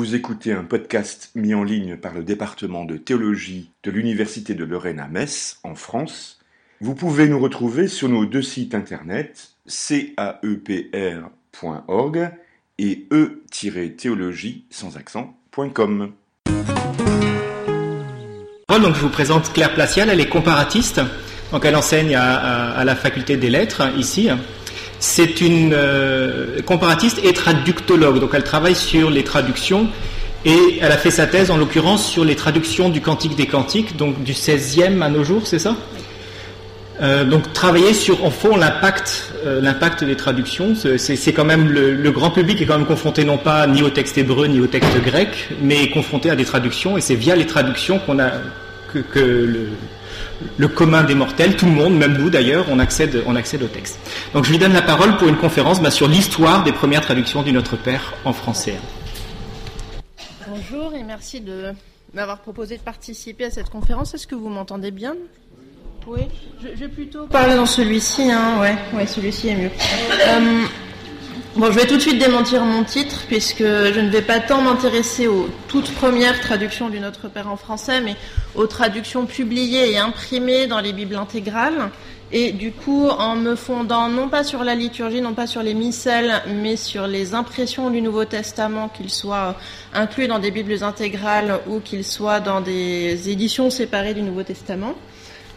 Vous écoutez un podcast mis en ligne par le département de théologie de l'Université de Lorraine à Metz, en France. Vous pouvez nous retrouver sur nos deux sites internet caepr.org et e-théologie sans accent.com. Donc je vous présente Claire Placial, elle est comparatiste, donc elle enseigne à, la faculté des lettres ici. C'est une euh, comparatiste et traductologue, donc elle travaille sur les traductions et elle a fait sa thèse en l'occurrence sur les traductions du Cantique des Cantiques, donc du 16e à nos jours, c'est ça? Euh, donc travailler sur en fond l'impact euh, des traductions. C'est quand même le, grand public est quand même confronté non pas ni au texte hébreu ni au texte grec mais confronté à des traductions. Et c'est via les traductions qu'on a que, le, commun des mortels, tout le monde, même nous d'ailleurs, on accède, on accède au texte. Donc je lui donne la parole pour une conférence bah, sur l'histoire des premières traductions du Notre Père en français. Bonjour et merci de m'avoir proposé de participer à cette conférence. Est-ce que vous m'entendez bien? Oui, je, vais plutôt parler dans celui-ci. Hein. Ouais, ouais celui-ci est mieux. Euh, Bon, je vais tout de suite démentir mon titre, puisque je ne vais pas tant m'intéresser aux toutes premières traductions du Notre Père en français, mais aux traductions publiées et imprimées dans les Bibles intégrales. Et du coup, en me fondant non pas sur la liturgie, non pas sur les missels, mais sur les impressions du Nouveau Testament, qu'ils soient inclus dans des Bibles intégrales ou qu'ils soient dans des éditions séparées du Nouveau Testament.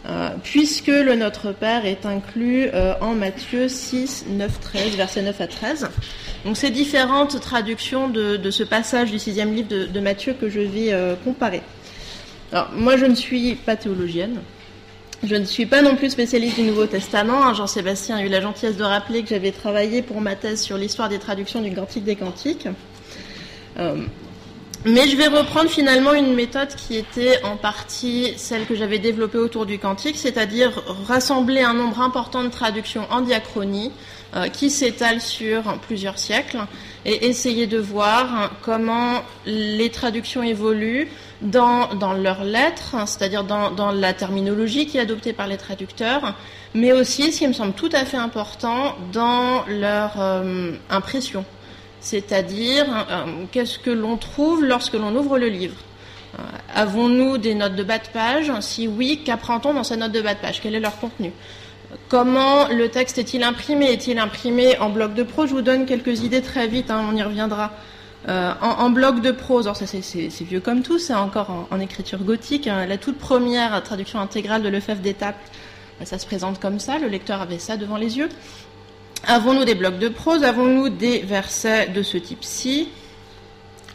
Euh, puisque le Notre Père est inclus euh, en Matthieu 6, 9, 13, versets 9 à 13. Donc c'est différentes traductions de, ce passage du sixième livre de, Matthieu que je vais euh, comparer. Alors moi je ne suis pas théologienne, je ne suis pas non plus spécialiste du Nouveau Testament. Hein. Jean-Sébastien a eu la gentillesse de rappeler que j'avais travaillé pour ma thèse sur l'histoire des traductions du Cantique des Cantiques. Mais je vais reprendre finalement une méthode qui était en partie celle que j'avais développée autour du cantique, c'est-à-dire rassembler un nombre important de traductions en diachronie euh, qui s'étalent sur plusieurs siècles et essayer de voir comment les traductions évoluent dans, leurs lettres, c'est-à-dire dans, dans, la terminologie qui est adoptée par les traducteurs, mais aussi, ce qui me semble tout à fait important, dans leur euh, impression c'est-à-dire euh, qu'est-ce que l'on trouve lorsque l'on ouvre le livre. Euh, avons-nous des notes de bas de page Si oui, qu'apprend-on dans ces notes de bas de page Quel est leur contenu Comment le texte est-il imprimé Est-il imprimé en bloc de prose Je vous donne quelques idées très vite, hein, on y reviendra. Euh, en, bloc de prose, alors ça c'est vieux comme tout, c'est encore en, écriture gothique. Hein. la toute première traduction intégrale de Lefebvre d'Étape, ça se présente comme ça, le lecteur avait ça devant les yeux. Avons-nous des blocs de prose? Avons-nous des versets de ce type-ci?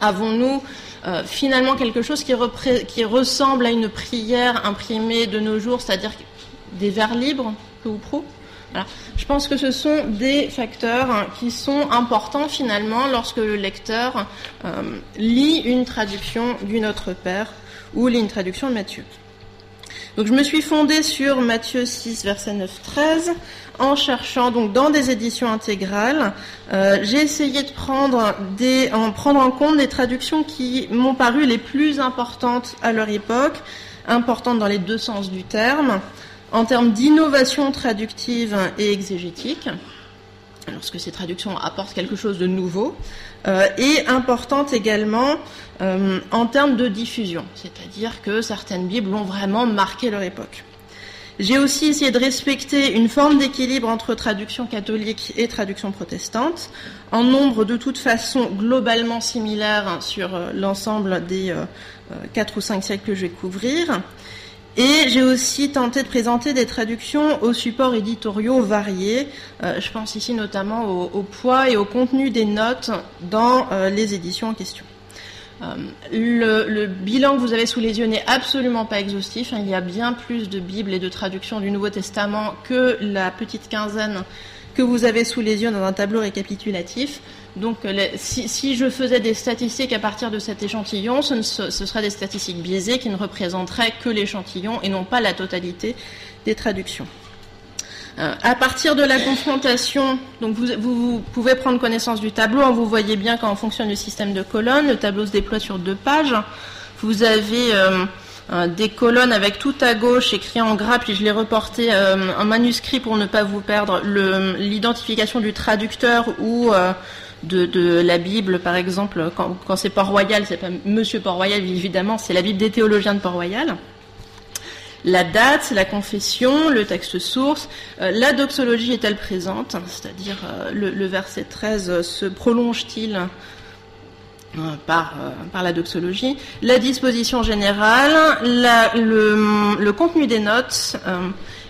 Avons-nous euh, finalement quelque chose qui, ressemble à une prière imprimée de nos jours, c'est-à-dire des vers libres, peu ou pro Je pense que ce sont des facteurs qui sont importants finalement lorsque le lecteur euh, lit une traduction du Notre Père ou lit une traduction de Matthieu. Donc je me suis fondée sur Matthieu 6, verset 9-13, en cherchant donc dans des éditions intégrales. Euh, j'ai essayé de prendre, en prendre en compte des traductions qui m'ont paru les plus importantes à leur époque, importantes dans les deux sens du terme, en termes d'innovation traductive et exégétique lorsque ces traductions apportent quelque chose de nouveau, euh, et importante également euh, en termes de diffusion, c'est-à-dire que certaines Bibles ont vraiment marqué leur époque. J'ai aussi essayé de respecter une forme d'équilibre entre traduction catholique et traduction protestante, en nombre de toute façon globalement similaire sur euh, l'ensemble des quatre ou cinq siècles que je vais couvrir. Et j'ai aussi tenté de présenter des traductions aux supports éditoriaux variés. Euh, je pense ici notamment au, poids et au contenu des notes dans euh, les éditions en question. Euh, le, bilan que vous avez sous les yeux n'est absolument pas exhaustif. Hein. Il y a bien plus de Bibles et de traductions du Nouveau Testament que la petite quinzaine que vous avez sous les yeux dans un tableau récapitulatif. Donc, si, je faisais des statistiques à partir de cet échantillon, ce, seraient des statistiques biaisées qui ne représenteraient que l'échantillon et non pas la totalité des traductions. Euh, à partir de la confrontation, donc vous, pouvez prendre connaissance du tableau. Hein, vous voyez bien on fonctionne le système de colonnes. Le tableau se déploie sur deux pages. Vous avez euh, euh, des colonnes avec tout à gauche écrit en gras, puis je l'ai reporté en manuscrit pour ne pas vous perdre l'identification du traducteur ou de, la Bible, par exemple, quand, c'est Port-Royal, c'est pas Monsieur Port-Royal, évidemment, c'est la Bible des théologiens de Port-Royal. La date, la confession, le texte source, euh, la doxologie est-elle présente? C'est-à-dire, euh, le, verset 13 se prolonge-t-il par, par la doxologie, la disposition générale, le, le, contenu des notes,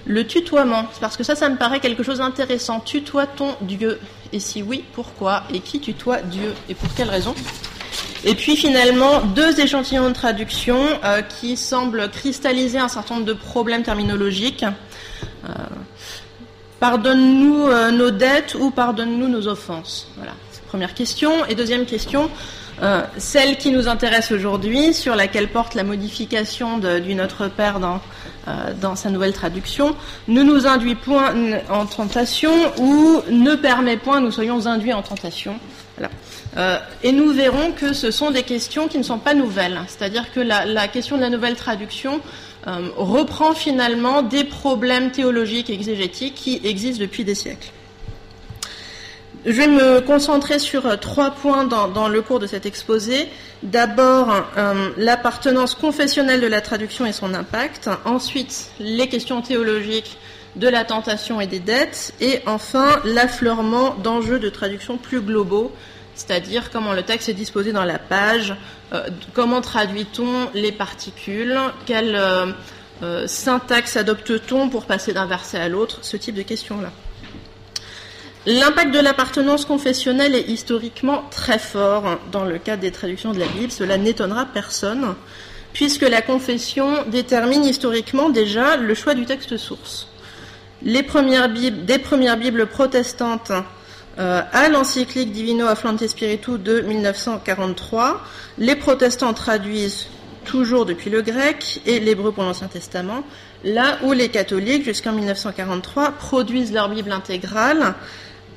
le tutoiement, parce que ça, ça me paraît quelque chose d'intéressant. Tutoie ton Dieu? Et si oui, pourquoi Et qui tutoie Dieu Et pour quelle raison Et puis finalement, deux échantillons de traduction euh, qui semblent cristalliser un certain nombre de problèmes terminologiques. Euh, pardonne-nous euh, nos dettes ou pardonne-nous nos offenses? Voilà, première question. Et deuxième question, celle qui nous intéresse aujourd'hui, sur laquelle porte la modification du Notre Père dans, dans sa nouvelle traduction, ne nous induit point en tentation ou ne permet point nous soyons induits en tentation. Euh, et nous verrons que ce sont des questions qui ne sont pas nouvelles. C'est-à-dire que la, la, question de la nouvelle traduction reprend finalement des problèmes théologiques et exégétiques qui existent depuis des siècles. Je vais me concentrer sur euh, trois points dans, le cours de cet exposé. D'abord, euh, l'appartenance confessionnelle de la traduction et son impact. Ensuite, les questions théologiques de la tentation et des dettes. Et enfin, l'affleurement d'enjeux de traduction plus globaux, c'est-à-dire comment le texte est disposé dans la page, euh, comment traduit-on les particules, quelle syntaxe adopte-t-on pour passer d'un verset à l'autre, ce type de questions-là. L'impact de l'appartenance confessionnelle est historiquement très fort dans le cadre des traductions de la Bible. Cela n'étonnera personne, puisque la confession détermine historiquement déjà le choix du texte source. Les premières Bibles, des premières Bibles protestantes euh, à l'encyclique Divino Afflante Spiritu de 1943, les protestants traduisent toujours depuis le grec et l'hébreu pour l'Ancien Testament, là où les catholiques, jusqu'en 1943, produisent leur Bible intégrale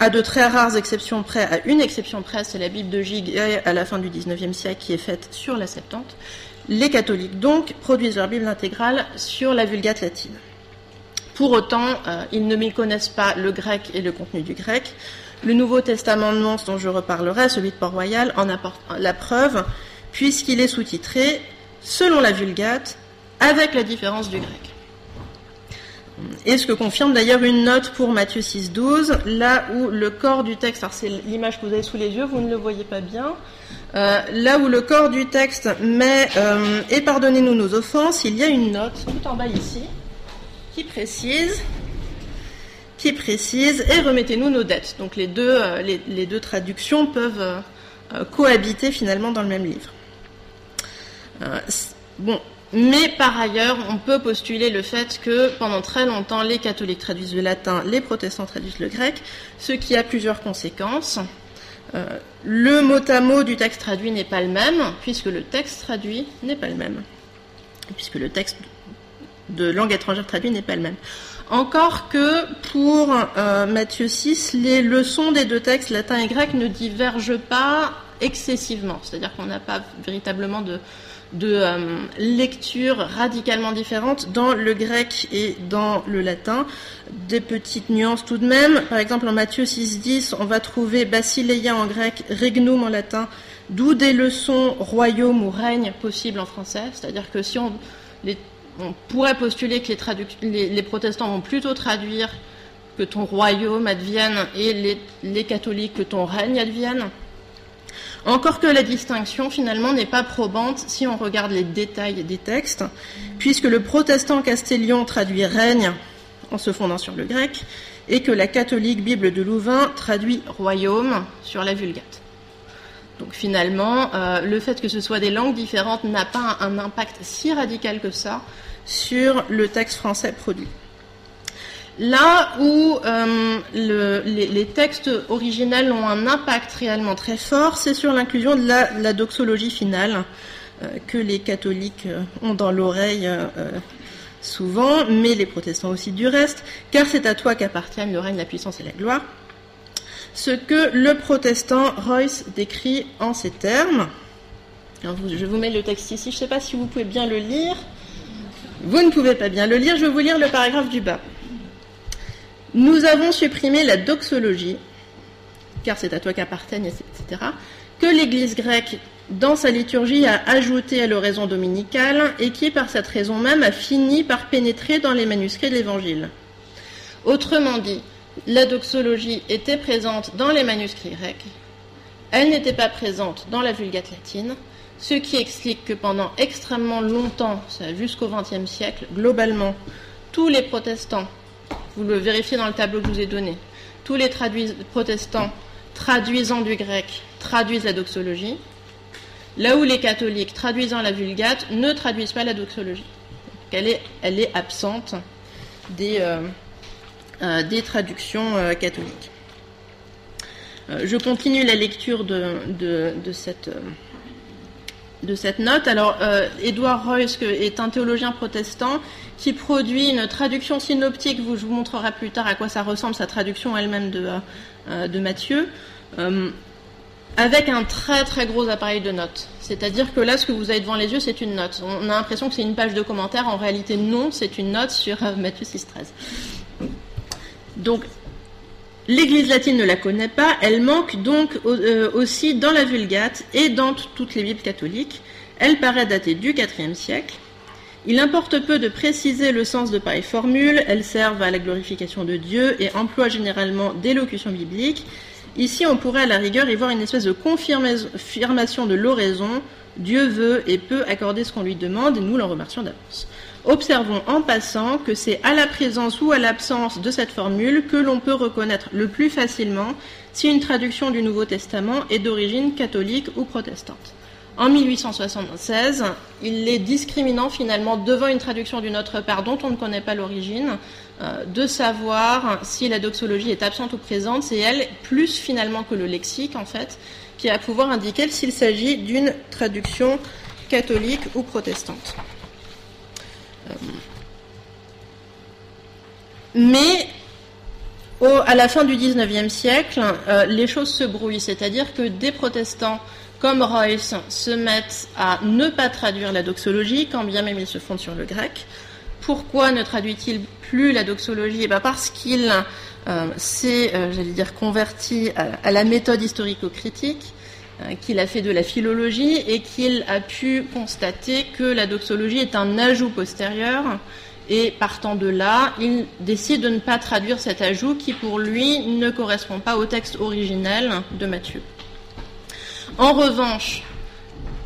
à de très rares exceptions près, à une exception près, c'est la Bible de Gig à la fin du XIXe siècle qui est faite sur la Septante. Les catholiques donc produisent leur Bible intégrale sur la Vulgate latine. Pour autant, euh, ils ne méconnaissent pas le grec et le contenu du grec. Le Nouveau Testament de Mons, dont je reparlerai, celui de Port-Royal, en apporte la preuve, puisqu'il est sous-titré selon la Vulgate, avec la différence du grec. Et ce que confirme d'ailleurs une note pour Matthieu 6.12, là où le corps du texte, alors c'est l'image que vous avez sous les yeux, vous ne le voyez pas bien, euh, là où le corps du texte met euh, Et pardonnez-nous nos offenses, il y a une note tout en bas ici qui précise qui précise et remettez-nous nos dettes. Donc les deux, euh, les, deux traductions peuvent cohabiter finalement dans le même livre. bon, mais par ailleurs, on peut postuler le fait que pendant très longtemps, les catholiques traduisent le latin, les protestants traduisent le grec, ce qui a plusieurs conséquences. Euh, le mot à mot du texte traduit n'est pas le même, puisque le texte traduit n'est pas le même. Puisque le texte de langue étrangère traduit n'est pas le même. Encore que pour euh, Matthieu 6, les leçons des deux textes, latin et grec, ne divergent pas excessivement. C'est-à-dire qu'on n'a pas véritablement de, de euh, lectures radicalement différentes dans le grec et dans le latin. Des petites nuances tout de même. Par exemple, en Matthieu 6.10, on va trouver basileia en grec, regnum en latin, d'où des leçons royaume ou règne possibles en français. C'est-à-dire que si on, pourrait postuler que les, les, protestants vont plutôt traduire que ton royaume advienne et les catholiques que ton règne advienne. Encore que la distinction finalement n'est pas probante si on regarde les détails des textes, puisque le protestant castellion traduit règne en se fondant sur le grec, et que la catholique Bible de Louvain traduit royaume sur la Vulgate. Donc finalement, euh, le fait que ce soit des langues différentes n'a pas un impact si radical que ça sur le texte français produit. Là où euh, les, textes originels ont un impact réellement très fort, c'est sur l'inclusion de la, doxologie finale euh, que les catholiques euh, ont dans l'oreille souvent, mais les protestants aussi du reste, car c'est à toi qu'appartiennent le règne, la puissance et la gloire. Ce que le protestant Royce décrit en ces termes. je vous mets le texte ici, je ne sais pas si vous pouvez bien le lire. Vous ne pouvez pas bien le lire, je vais vous lire le paragraphe du bas. Nous avons supprimé la doxologie, car c'est à toi qu'appartiennent etc., que l'Église grecque, dans sa liturgie, a ajouté à l'oraison dominicale et qui, par cette raison même, a fini par pénétrer dans les manuscrits de l'Évangile. Autrement dit, la doxologie était présente dans les manuscrits grecs, elle n'était pas présente dans la Vulgate latine, ce qui explique que pendant extrêmement longtemps, jusqu'au XXe siècle, globalement, tous les protestants, vous le vérifiez dans le tableau que je vous ai donné, tous les protestants traduisant du grec traduisent la doxologie, là où les catholiques traduisant la Vulgate ne traduisent pas la doxologie. elle, est, absente des, euh, euh, traductions euh, catholiques. je continue la lecture de cette de cette note. Alors, euh, Edward Royce est un théologien protestant qui produit une traduction synoptique. Vous, je vous montrerai plus tard à quoi ça ressemble, sa traduction elle-même de, euh, Matthieu, euh, avec un très très gros appareil de notes. C'est-à-dire que là, ce que vous avez devant les yeux, c'est une note. On a l'impression que c'est une page de commentaires. En réalité, non, c'est une note sur Matthieu 6.13. Donc, L'Église latine ne la connaît pas, elle manque donc euh, aussi dans la Vulgate et dans toutes les Bibles catholiques. Elle paraît datée du IVe siècle. Il importe peu de préciser le sens de pareilles formules, elles servent à la glorification de Dieu et emploient généralement des locutions bibliques. Ici, on pourrait à la rigueur y voir une espèce de confirmation de l'oraison. Dieu veut et peut accorder ce qu'on lui demande et nous l'en remercions d'avance. Observons en passant que c'est à la présence ou à l'absence de cette formule que l'on peut reconnaître le plus facilement si une traduction du Nouveau Testament est d'origine catholique ou protestante. En 1876, il est discriminant finalement devant une traduction d'une autre part dont on ne connaît pas l'origine, euh, de savoir si la doxologie est absente ou présente. C'est elle, plus finalement que le lexique en fait, qui va pouvoir indiquer s'il s'agit d'une traduction catholique ou protestante. Mais à la fin du XIXe siècle, euh, les choses se brouillent, c'est-à-dire que des protestants comme Royce se mettent à ne pas traduire la doxologie, quand bien même ils se fondent sur le grec. Pourquoi ne traduit-il plus la doxologie? Eh ben, Parce qu'il euh, s'est, euh, j'allais dire, converti à la méthode historico-critique euh, qu'il a fait de la philologie et qu'il a pu constater que la doxologie est un ajout postérieur. Et partant de là, il décide de ne pas traduire cet ajout qui, pour lui, ne correspond pas au texte originel de Matthieu. En revanche,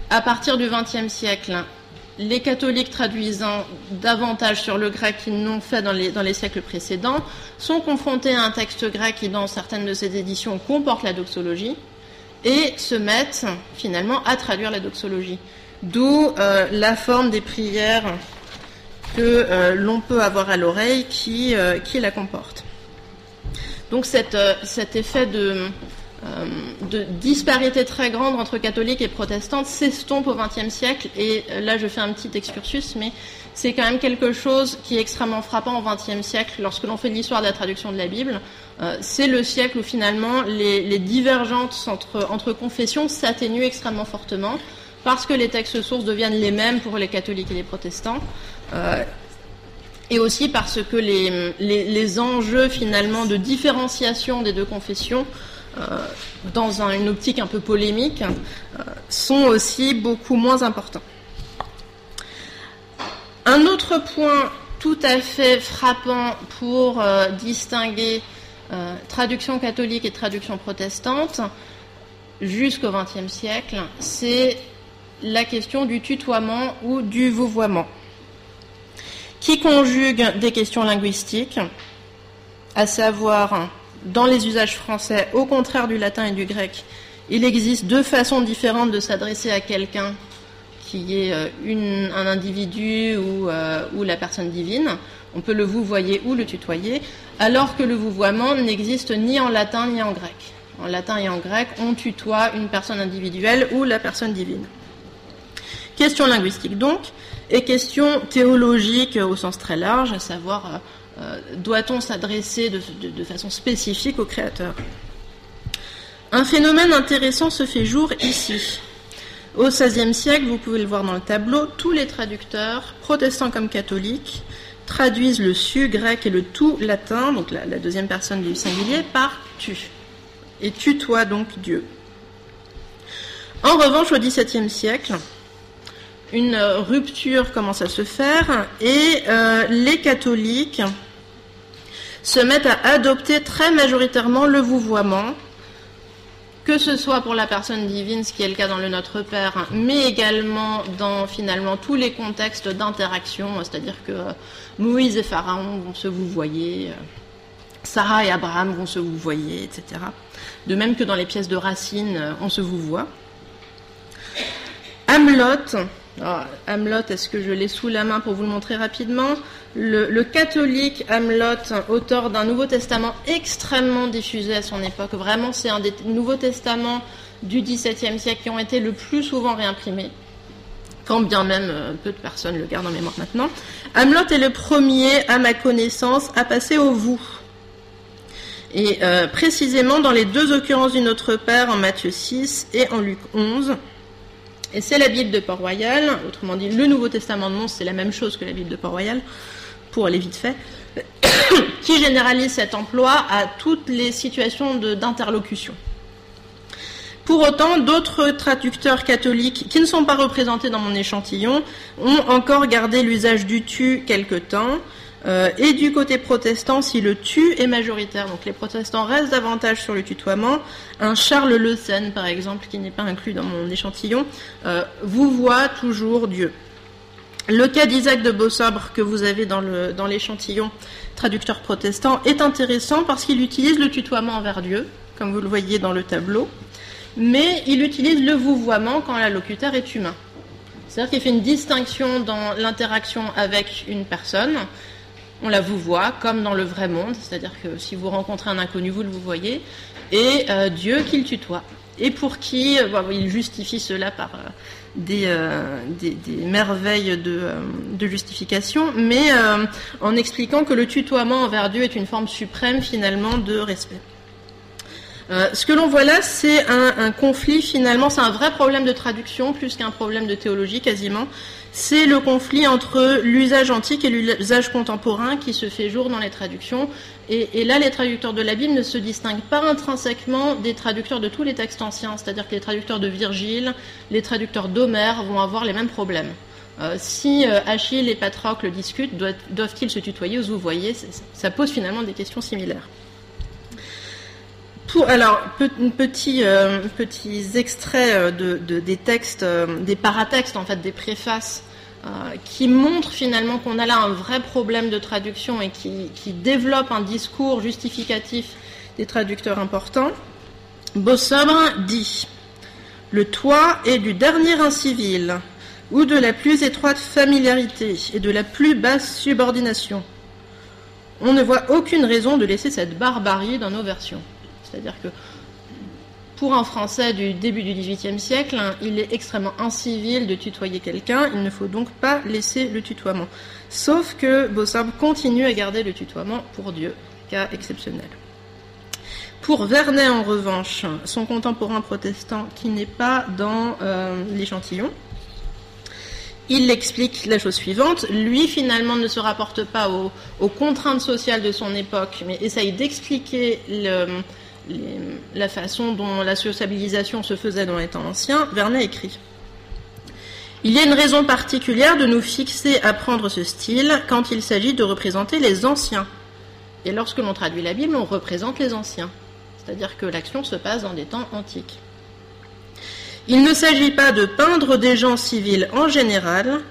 à partir du XXe siècle, les catholiques traduisant davantage sur le grec qu'ils n'ont fait dans les, dans les, siècles précédents sont confrontés à un texte grec qui, dans certaines de ses éditions, comporte la doxologie et se mettent finalement à traduire la doxologie. D'où euh, la forme des prières que euh, l'on peut avoir à l'oreille qui, euh, la comporte. Donc cet effet de, de, disparité très grande entre catholiques et protestantes s'estompe au XXe siècle. Et là, je fais un petit excursus, mais c'est quand même quelque chose qui est extrêmement frappant au XXe siècle lorsque l'on fait l'histoire de la traduction de la Bible. Euh, c'est le siècle où finalement les, divergences entre, confessions s'atténuent extrêmement fortement parce que les textes sources deviennent les mêmes pour les catholiques et les protestants. Euh, et aussi parce que les, les, enjeux finalement de différenciation des deux confessions euh, dans une optique un peu polémique sont aussi beaucoup moins importants. Un autre point tout à fait frappant pour distinguer euh, traduction catholique et traduction protestante jusqu'au XXe siècle, c'est la question du tutoiement ou du vouvoiement, qui conjugue des questions linguistiques, à savoir, dans les usages français, au contraire du latin et du grec, il existe deux façons différentes de s'adresser à quelqu'un qui est euh, un individu euh, ou la personne divine. On peut le vouvoyer ou le tutoyer, alors que le vouvoiement n'existe ni en latin ni en grec. En latin et en grec, on tutoie une personne individuelle ou la personne divine. Question linguistique donc, et question théologique au sens très large, à savoir euh, euh, doit-on s'adresser de, façon spécifique au Créateur? Un phénomène intéressant se fait jour ici. Au XVIe siècle, vous pouvez le voir dans le tableau, tous les traducteurs, protestants comme catholiques, traduisent le su grec et le tout latin, donc la, deuxième personne du singulier, par tu. Et tutoie donc Dieu. En revanche, au XVIIe siècle, une rupture commence à se faire et euh, les catholiques se mettent à adopter très majoritairement le vouvoiement, que ce soit pour la personne divine, ce qui est le cas dans le Notre Père, mais également dans finalement tous les contextes d'interaction, c'est-à-dire que Moïse et Pharaon vont se vouvoyer, Sarah et Abraham vont se vouvoyer, etc. De même que dans les pièces de Racine, on se vouvoie. Hamelot, Hamelot, est-ce que je l'ai sous la main pour vous le montrer rapidement le, catholique Hamelot, auteur d'un Nouveau Testament extrêmement diffusé à son époque, vraiment c'est un des Nouveaux Testaments du XVIIe siècle qui ont été le plus souvent réimprimés, quand bien même euh, peu de personnes le gardent en mémoire maintenant. Hamelot est le premier, à ma connaissance, à passer au vous. Et euh, précisément dans les deux occurrences du Notre Père, en Matthieu 6 et en Luc 11. Et c'est la Bible de Port-Royal, autrement dit, le Nouveau Testament de Mons, c'est la même chose que la Bible de Port-Royal, pour aller vite fait, qui généralise cet emploi à toutes les situations d'interlocution. Pour autant, d'autres traducteurs catholiques qui ne sont pas représentés dans mon échantillon ont encore gardé l'usage du tu quelque temps, euh, et du côté protestant, si le tu est majoritaire, donc les protestants restent davantage sur le tutoiement, un Charles Le Sen, par exemple, qui n'est pas inclus dans mon échantillon, euh, vous voit toujours Dieu. Le cas d'Isaac de Beausobre que vous avez dans l'échantillon traducteur protestant est intéressant parce qu'il utilise le tutoiement envers Dieu, comme vous le voyez dans le tableau, mais il utilise le vouvoiement quand l'allocuteur est humain. C'est-à-dire qu'il fait une distinction dans l'interaction avec une personne on la vous voit comme dans le vrai monde, c'est-à-dire que si vous rencontrez un inconnu, vous le voyez, et euh, Dieu qui le tutoie, et pour qui euh, il justifie cela par euh, des, merveilles de, justification, mais en expliquant que le tutoiement envers Dieu est une forme suprême finalement de respect. ce que l'on voit là, c'est un, conflit finalement, c'est un vrai problème de traduction plus qu'un problème de théologie quasiment, c'est le conflit entre l'usage antique et l'usage contemporain qui se fait jour dans les traductions. Et, là, les traducteurs de la Bible ne se distinguent pas intrinsèquement des traducteurs de tous les textes anciens, c'est-à-dire que les traducteurs de Virgile, les traducteurs d'Homère vont avoir les mêmes problèmes. Euh, si euh, Achille et Patrocle discutent, doivent-ils se tutoyer ou vous voyez Ça pose finalement des questions similaires. Alors, petit, euh, petits de, des textes, des paratextes, en fait, des préfaces euh, qui montre finalement qu'on a là un vrai problème de traduction et qui, développe un discours justificatif des traducteurs importants. Bossobre dit Le toit est du dernier incivil, ou de la plus étroite familiarité et de la plus basse subordination. On ne voit aucune raison de laisser cette barbarie dans nos versions. C'est-à-dire que pour un Français du début du XVIIIe siècle, hein, il est extrêmement incivil de tutoyer quelqu'un, il ne faut donc pas laisser le tutoiement. Sauf que Bossab continue à garder le tutoiement pour Dieu, cas exceptionnel. Pour Vernet, en revanche, son contemporain protestant qui n'est pas dans euh, l'échantillon, il explique la chose suivante. Lui, finalement, ne se rapporte pas aux contraintes sociales de son époque, mais essaye d'expliquer le, la façon dont la sociabilisation se faisait dans les temps anciens, Vernet écrit Il y a une raison particulière de nous fixer à prendre ce style quand il s'agit de représenter les anciens. Et lorsque l'on traduit la Bible, on représente les anciens. C'est-à-dire que l'action se passe dans des temps antiques. Il ne s'agit pas de peindre des gens civils en général,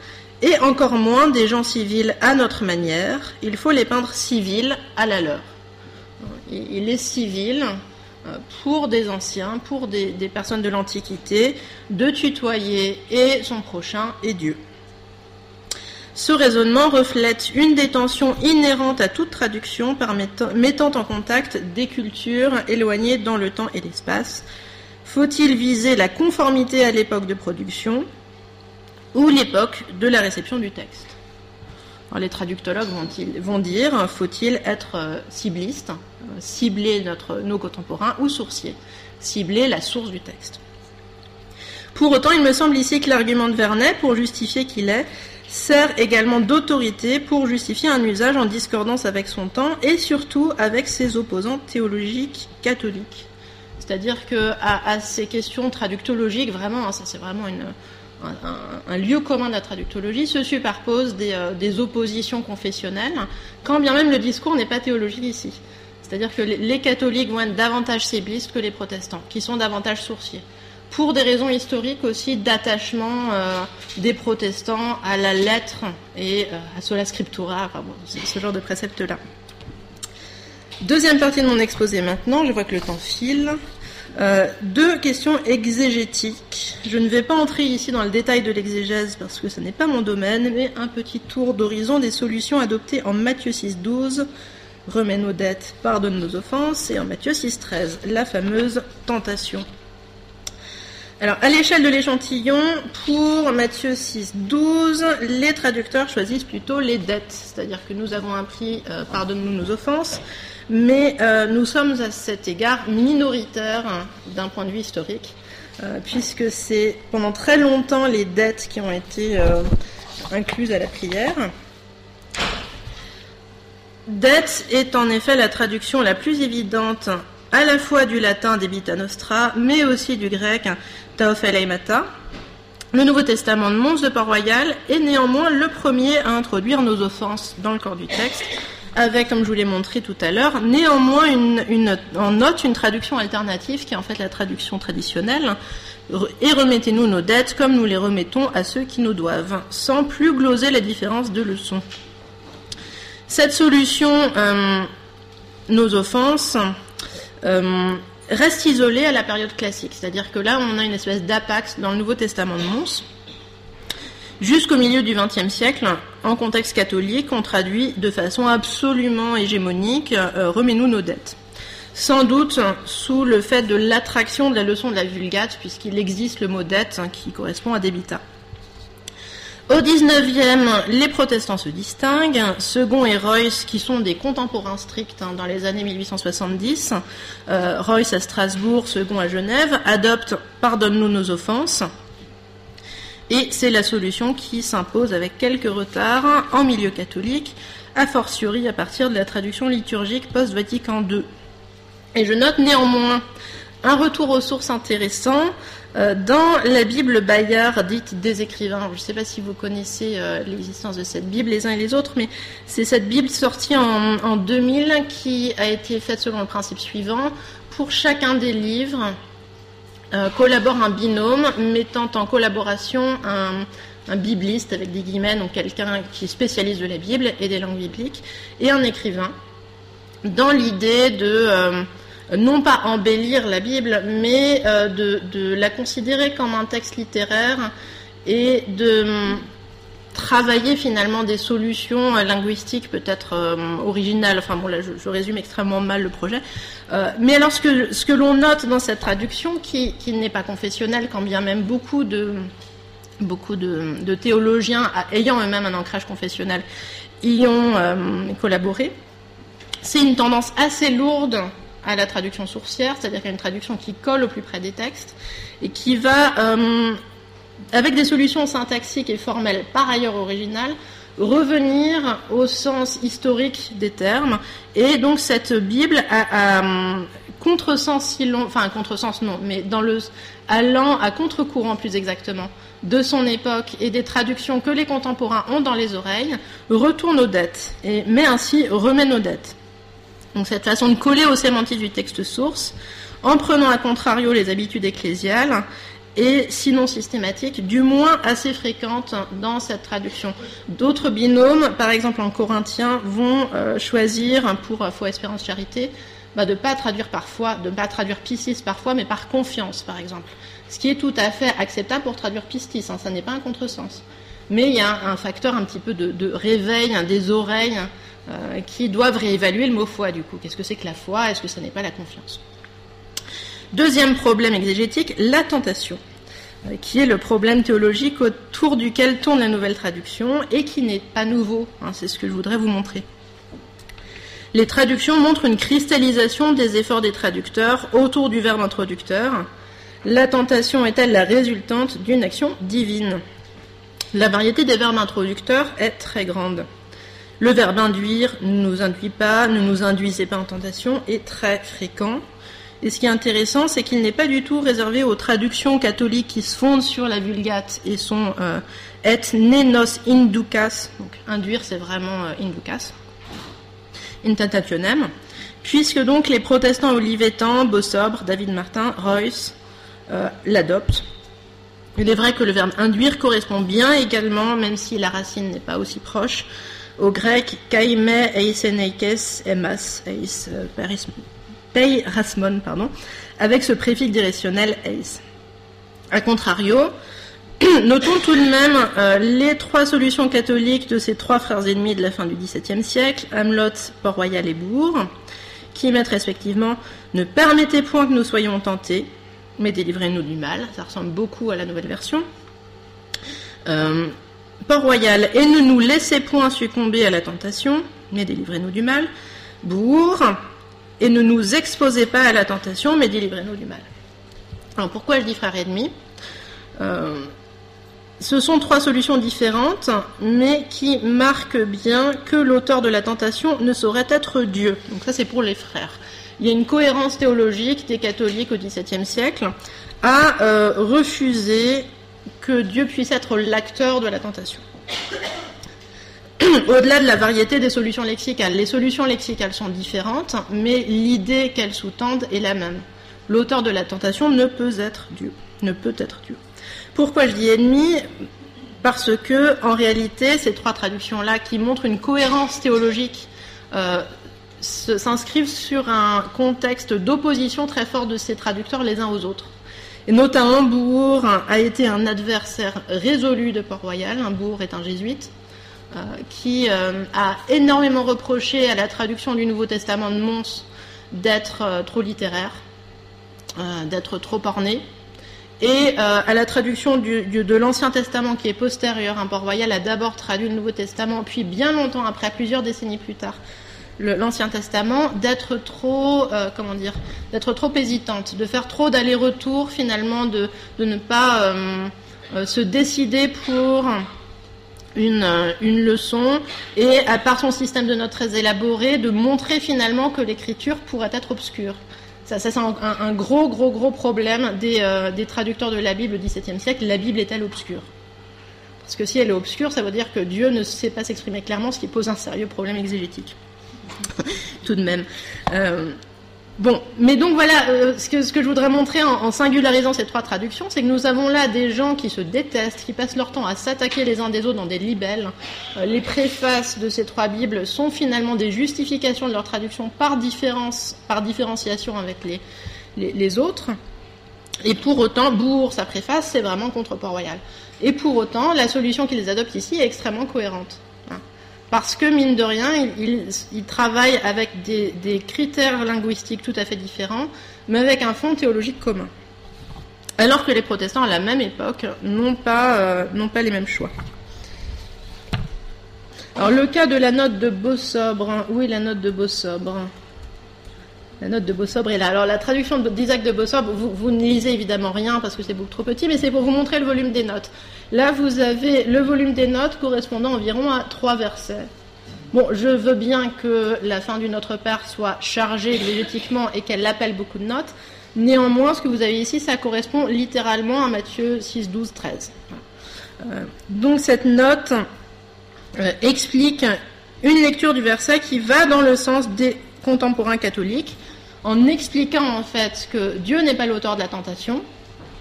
et encore moins des gens civils à notre manière. Il faut les peindre civils à la leur il est civil pour des anciens, pour des, personnes de l'Antiquité, de tutoyer et son prochain et Dieu. Ce raisonnement reflète une des tensions inhérentes à toute traduction mettant en contact des cultures éloignées dans le temps et l'espace. Faut-il viser la conformité à l'époque de production ou l'époque de la réception du texte? Les traductologues vont, dire faut-il être euh, cibliste, euh, cibler notre, nos contemporains ou sourcier, cibler la source du texte? Pour autant, il me semble ici que l'argument de Vernet, pour justifier qu'il est, sert également d'autorité pour justifier un usage en discordance avec son temps et surtout avec ses opposants théologiques catholiques. C'est-à-dire que à, ces questions traductologiques, vraiment, hein, ça c'est vraiment un, lieu commun de la traductologie, se superposent des, des, oppositions confessionnelles, quand bien même le discours n'est pas théologique ici. C'est-à-dire que les, catholiques vont être davantage séblistes que les protestants, qui sont davantage sourciers pour des raisons historiques aussi d'attachement euh, des protestants à la lettre et euh, à sola scriptura, ce genre de préceptes-là. Deuxième partie de mon exposé maintenant, je vois que le temps file. Euh, deux questions exégétiques. Je ne vais pas entrer ici dans le détail de l'exégèse parce que ce n'est pas mon domaine, mais un petit tour d'horizon des solutions adoptées en Matthieu 6.12, remets nos dettes, pardonne nos offenses, et en Matthieu 6.13, la fameuse tentation. Alors, à l'échelle de l'échantillon, pour Matthieu 6, 12, les traducteurs choisissent plutôt les dettes, c'est-à-dire que nous avons appris euh, pardonne-nous nos offenses, mais euh, nous sommes à cet égard minoritaires hein, d'un point de vue historique, euh, puisque c'est pendant très longtemps les dettes qui ont été incluses à la prière. Dette est en effet la traduction la plus évidente à la fois du latin debita nostra, mais aussi du grec le Nouveau Testament de Mons de Port-Royal est néanmoins le premier à introduire nos offenses dans le corps du texte, avec, comme je vous l'ai montré tout à l'heure, néanmoins en note une traduction alternative qui est en fait la traduction traditionnelle. Et remettez-nous nos dettes comme nous les remettons à ceux qui nous doivent, sans plus gloser la différence de leçons. Cette solution, euh, nos offenses, euh, reste isolé à la période classique. C'est-à-dire que là, on a une espèce d'apax dans le Nouveau Testament de Mons. Jusqu'au milieu du XXe siècle, en contexte catholique, on traduit de façon absolument hégémonique euh, Remets-nous nos dettes. Sans doute sous le fait de l'attraction de la leçon de la Vulgate, puisqu'il existe le mot dette hein, qui correspond à débita. Au XIXe, les protestants se distinguent. Second et Royce, qui sont des contemporains stricts hein, dans les années 1870, euh, Royce à Strasbourg, Second à Genève, adoptent Pardonne-nous nos offenses. Et c'est la solution qui s'impose avec quelques retards en milieu catholique, a fortiori à partir de la traduction liturgique post-Vatican II. Et je note néanmoins un retour aux sources intéressant euh, dans la Bible Bayard, dite des écrivains, je ne sais pas si vous connaissez euh, l'existence de cette Bible les uns et les autres, mais c'est cette Bible sortie en, 2000 qui a été faite selon le principe suivant. Pour chacun des livres, euh, collabore un binôme mettant en collaboration un, un bibliste avec des guillemets, donc quelqu'un qui est spécialiste de la Bible et des langues bibliques, et un écrivain, dans l'idée de non pas embellir la Bible, mais euh, de, la considérer comme un texte littéraire et de travailler finalement des solutions euh, linguistiques peut-être euh, originales. Enfin bon, là je, résume extrêmement mal le projet. mais alors ce que, l'on note dans cette traduction, qui, n'est pas confessionnelle, quand bien même beaucoup de, beaucoup de, théologiens ayant eux-mêmes un ancrage confessionnel y ont collaboré, c'est une tendance assez lourde à la traduction sourcière, c'est-à-dire qu'il y a une traduction qui colle au plus près des textes et qui va, euh, avec des solutions syntaxiques et formelles par ailleurs originales, revenir au sens historique des termes. Et donc cette Bible a, a contresens si long, enfin contresens non, mais dans le allant à contre-courant plus exactement de son époque et des traductions que les contemporains ont dans les oreilles, retourne aux dettes et met ainsi remet nos dettes. Donc cette façon de coller au sémantique du texte source, en prenant à contrario les habitudes ecclésiales, et sinon systématique, du moins assez fréquente dans cette traduction. D'autres binômes, par exemple en corinthien, vont euh, choisir pour euh, foi, espérance, charité, bah, de ne pas traduire parfois, de pas traduire piscis parfois, mais par confiance, par exemple. Ce qui est tout à fait acceptable pour traduire pistis, hein, ça n'est pas un contresens. Mais il y a un, facteur un petit peu de, réveil hein, des oreilles euh, qui doivent réévaluer le mot foi, du coup. Qu'est-ce que c'est que la foi? Est-ce que ce n'est pas la confiance? Deuxième problème exégétique, la tentation, euh, qui est le problème théologique autour duquel tourne la nouvelle traduction et qui n'est pas nouveau. Hein, c'est ce que je voudrais vous montrer. Les traductions montrent une cristallisation des efforts des traducteurs autour du verbe introducteur. La tentation est-elle la résultante d'une action divine? La variété des verbes introducteurs est très grande. Le verbe induire ne nous induit pas, ne nous induisez pas en tentation est très fréquent. Et ce qui est intéressant, c'est qu'il n'est pas du tout réservé aux traductions catholiques qui se fondent sur la Vulgate et sont euh, et nenos inducas, donc induire c'est vraiment euh, inducas, intentationem, puisque donc les protestants olivetans, Bossobre, David Martin, Royce euh, l'adoptent. Il est vrai que le verbe induire correspond bien également, même si la racine n'est pas aussi proche, au grec kaime eiseneikes emas eis pardon, avec ce préfixe directionnel eis. A contrario, notons tout de même euh, les trois solutions catholiques de ces trois frères ennemis de la fin du XVIIe siècle, Hamelot, Port-Royal et Bourg, qui mettent respectivement Ne permettez point que nous soyons tentés, mais délivrez-nous du mal. Ça ressemble beaucoup à la nouvelle version. Euh, Port-Royal, et ne nous laissez point succomber à la tentation, mais délivrez-nous du mal. Bourg, et ne nous exposez pas à la tentation, mais délivrez-nous du mal. Alors pourquoi je dis frère ennemi euh, Ce sont trois solutions différentes, mais qui marquent bien que l'auteur de la tentation ne saurait être Dieu. Donc ça c'est pour les frères. Il y a une cohérence théologique des catholiques au XVIIe siècle à euh, refuser que Dieu puisse être l'acteur de la tentation. Au-delà de la variété des solutions lexicales, les solutions lexicales sont différentes, mais l'idée qu'elles sous-tendent est la même. L'auteur de la tentation ne peut être Dieu, ne peut être Dieu. Pourquoi je dis ennemi? Parce que, en réalité, ces trois traductions-là, qui montrent une cohérence théologique, euh, s'inscrivent sur un contexte d'opposition très fort de ces traducteurs les uns aux autres. Et notamment, Bourg a été un adversaire résolu de Port-Royal. Bourg est un jésuite qui euh, a énormément reproché à la traduction du Nouveau Testament de Mons d'être euh, trop littéraire, d'être trop orné. Et à la traduction de l'Ancien Testament qui est postérieur, Port-Royal a d'abord traduit le Nouveau Testament, puis bien longtemps après, plusieurs décennies plus tard, l'Ancien Testament d'être trop, euh, comment dire, d'être trop hésitante, de faire trop d'aller-retour finalement, de, ne pas euh, euh, se décider pour une, une, leçon et à part son système de notes très élaboré, de montrer finalement que l'écriture pourrait être obscure. Ça, c'est un, gros, gros, gros problème des, des, traducteurs de la Bible au XVIIe siècle. La Bible est-elle obscure? Parce que si elle est obscure, ça veut dire que Dieu ne sait pas s'exprimer clairement, ce qui pose un sérieux problème exégétique. tout de même. Euh, bon, mais donc voilà, euh, ce, que, je voudrais montrer en, singularisant ces trois traductions, c'est que nous avons là des gens qui se détestent, qui passent leur temps à s'attaquer les uns des autres dans des libelles. Euh, les préfaces de ces trois Bibles sont finalement des justifications de leur traduction par, différence, par différenciation avec les autres. Et pour autant, Bourg, sa préface, c'est vraiment contre Port-Royal. Et pour autant, la solution qu'ils adoptent ici est extrêmement cohérente. Parce que, mine de rien, il, travaille avec des, critères linguistiques tout à fait différents, mais avec un fond théologique commun. Alors que les protestants, à la même époque, n'ont pas, euh, pas les mêmes choix. Alors, le cas de la note de Beausobre, où est la note de Beausobre la note de Beausobre est là. Alors la traduction d'Isaac de vous, vous, ne lisez évidemment rien parce que c'est beaucoup trop petit, mais c'est pour vous montrer le volume des notes. Là, vous avez le volume des notes correspondant environ à trois versets. Bon, je veux bien que la fin du Notre Père soit chargée exégétiquement et qu'elle appelle beaucoup de notes. Néanmoins, ce que vous avez ici, ça correspond littéralement à Matthieu 6, 12, 13. donc cette note euh, explique une lecture du verset qui va dans le sens des contemporains catholiques, en expliquant en fait que Dieu n'est pas l'auteur de la tentation,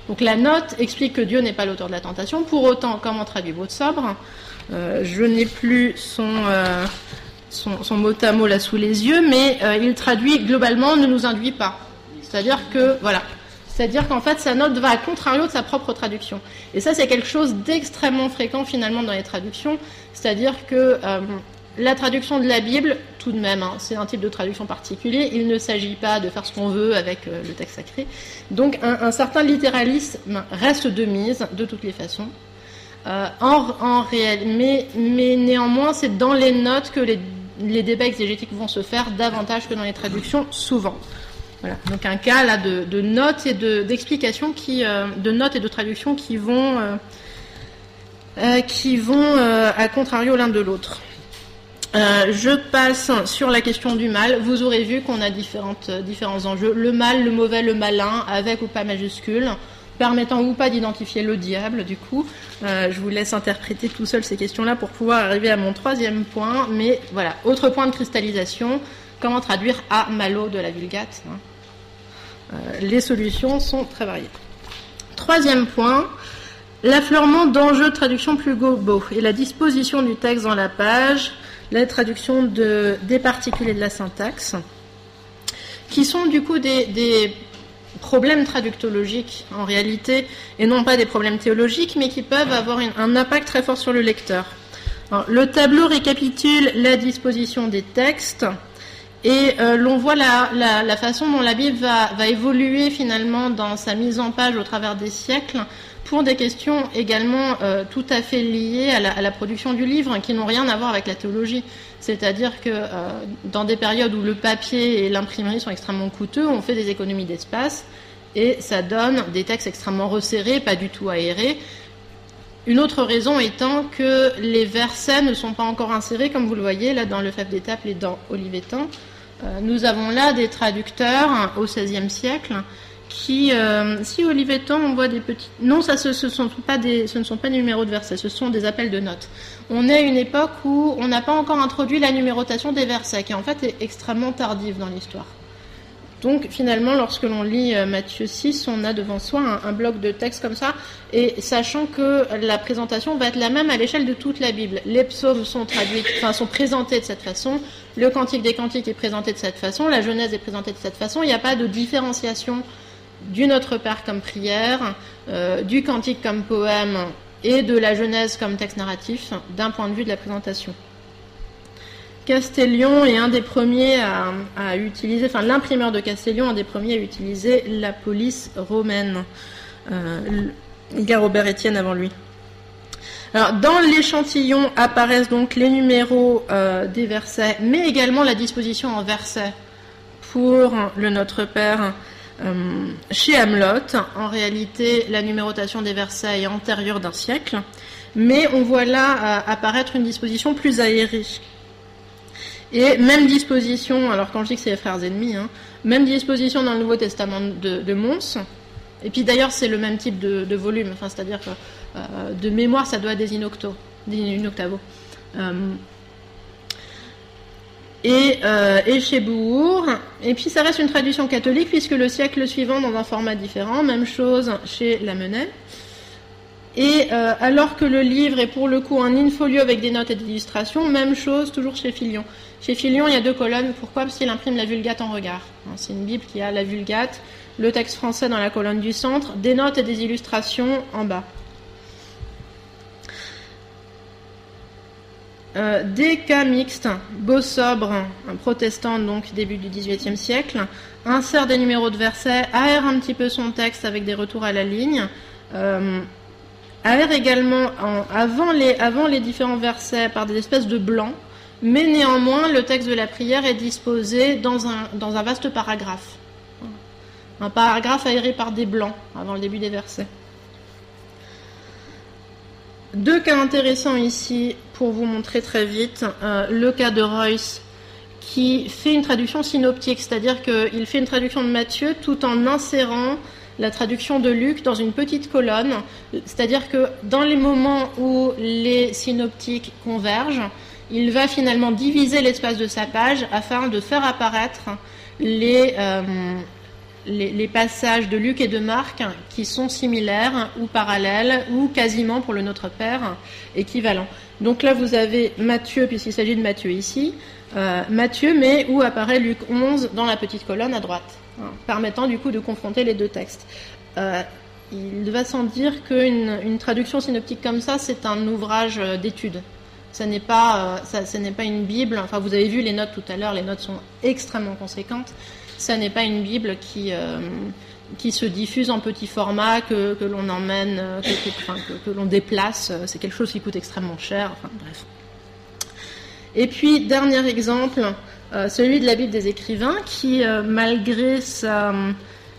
donc la note explique que Dieu n'est pas l'auteur de la tentation. Pour autant, comment traduit votre sobre euh, Je n'ai plus son, euh, son, mot à mot là sous les yeux, mais euh, il traduit globalement ne nous induit pas. C'est-à-dire que, voilà. C'est-à-dire qu'en fait, sa note va à contrario de sa propre traduction. Et ça, c'est quelque chose d'extrêmement fréquent finalement dans les traductions. C'est-à-dire que la traduction de la Bible, tout de même, hein, c'est un type de traduction particulier. Il ne s'agit pas de faire ce qu'on veut avec euh, le texte sacré. Donc un, certain littéralisme reste de mise, de toutes les façons. Euh, en, mais, néanmoins, c'est dans les notes que les, débats exégétiques vont se faire davantage que dans les traductions, souvent. Voilà. Donc un cas là de, notes et d'explications qui, euh, de notes et de traductions qui vont à contrario l'un de l'autre. Euh, je passe sur la question du mal. Vous aurez vu qu'on a différentes, différents enjeux. Le mal, le mauvais, le malin, avec ou pas majuscule, permettant ou pas d'identifier le diable, du coup. Euh, je vous laisse interpréter tout seul ces questions-là pour pouvoir arriver à mon troisième point. Mais voilà, autre point de cristallisation, comment traduire à malo de la vulgate hein. euh, Les solutions sont très variées. Troisième point, l'affleurement d'enjeux de traduction plus globaux et la disposition du texte dans la page la traduction de, des particules de la syntaxe, qui sont du coup des, problèmes traductologiques en réalité, et non pas des problèmes théologiques, mais qui peuvent avoir un impact très fort sur le lecteur. le tableau récapitule la disposition des textes, et euh, l'on voit la, façon dont la Bible va, évoluer finalement dans sa mise en page au travers des siècles, pour des questions également euh, tout à fait liées à la, production du livre, qui n'ont rien à voir avec la théologie. C'est-à-dire que euh, dans des périodes où le papier et l'imprimerie sont extrêmement coûteux, on fait des économies d'espace et ça donne des textes extrêmement resserrés, pas du tout aérés. Une autre raison étant que les versets ne sont pas encore insérés, comme vous le voyez là dans le Fèvre d'étape et dans Olivetan. Euh, nous avons là des traducteurs au XVIe siècle qui, euh, si Olivetan, on voit des petits... Non, ça, ce, sont pas des, ce ne sont pas des numéros de versets, ce sont des appels de notes. On est à une époque où on n'a pas encore introduit la numérotation des versets, qui en fait est extrêmement tardive dans l'histoire. Donc finalement, lorsque l'on lit euh, Matthieu 6, on a devant soi un, bloc de texte comme ça, et sachant que la présentation va être la même à l'échelle de toute la Bible. Les psaumes sont traduits, enfin sont présentés de cette façon, le cantique des cantiques est présenté de cette façon, la Genèse est présentée de cette façon, il n'y a pas de différenciation du Notre Père comme prière, euh, du cantique comme poème et de la Genèse comme texte narratif d'un point de vue de la présentation. Castellion est un des premiers à, utiliser, enfin l'imprimeur de Castellion, un des premiers à utiliser la police romaine. Euh, il y a Robert Étienne avant lui. Alors, dans l'échantillon apparaissent donc les numéros euh, des versets, mais également la disposition en versets pour le Notre Père euh, chez Hamelot, en réalité, la numérotation des versets est antérieure d'un siècle, mais on voit là euh, apparaître une disposition plus aérée. Et même disposition, alors quand je dis que c'est les frères ennemis, hein, même disposition dans le Nouveau Testament de, Mons. Et puis d'ailleurs, c'est le même type de, volume, c'est-à-dire que euh, de mémoire, ça doit être des inoctos, et, chez Bourg. Et puis ça reste une traduction catholique puisque le siècle suivant, dans un format différent, même chose chez Lamennais. Et euh, alors que le livre est pour le coup un in-folio avec des notes et des illustrations, même chose toujours chez Filion. Chez Filion, il y a deux colonnes. Pourquoi? Parce qu'il imprime la Vulgate en regard. C'est une Bible qui a la Vulgate, le texte français dans la colonne du centre, des notes et des illustrations en bas. Euh, des cas mixtes, beau sobre, un protestant donc début du XVIIIe siècle, insère des numéros de versets, aère un petit peu son texte avec des retours à la ligne, euh, aère également avant, les, avant les différents versets par des espèces de blancs, mais néanmoins le texte de la prière est disposé dans un, dans un vaste paragraphe. Un paragraphe aéré par des blancs avant le début des versets. Deux cas intéressants ici pour vous montrer très vite. Euh, le cas de Royce qui fait une traduction synoptique, c'est-à-dire qu'il fait une traduction de Matthieu tout en insérant la traduction de Luc dans une petite colonne, c'est-à-dire que dans les moments où les synoptiques convergent, il va finalement diviser l'espace de sa page afin de faire apparaître les, euh, les, passages de Luc et de Marc qui sont similaires ou parallèles ou quasiment pour le Notre Père équivalent. Donc là, vous avez Matthieu, puisqu'il s'agit de Matthieu ici, euh, Matthieu, mais où apparaît Luc 11 dans la petite colonne à droite, hein, permettant du coup de confronter les deux textes. Euh, il va sans dire qu'une une traduction synoptique comme ça, c'est un ouvrage d'étude. Ce n'est pas, euh, ça, n'est pas une Bible. Enfin, vous avez vu les notes tout à l'heure, les notes sont extrêmement conséquentes. Ça n'est pas une Bible qui, euh, qui se diffuse en petit format, que, que l'on emmène, euh, que, l'on déplace. C'est quelque chose qui coûte extrêmement cher. Enfin, bref. Et puis, dernier exemple, euh, celui de la Bible des écrivains, qui, malgré sa,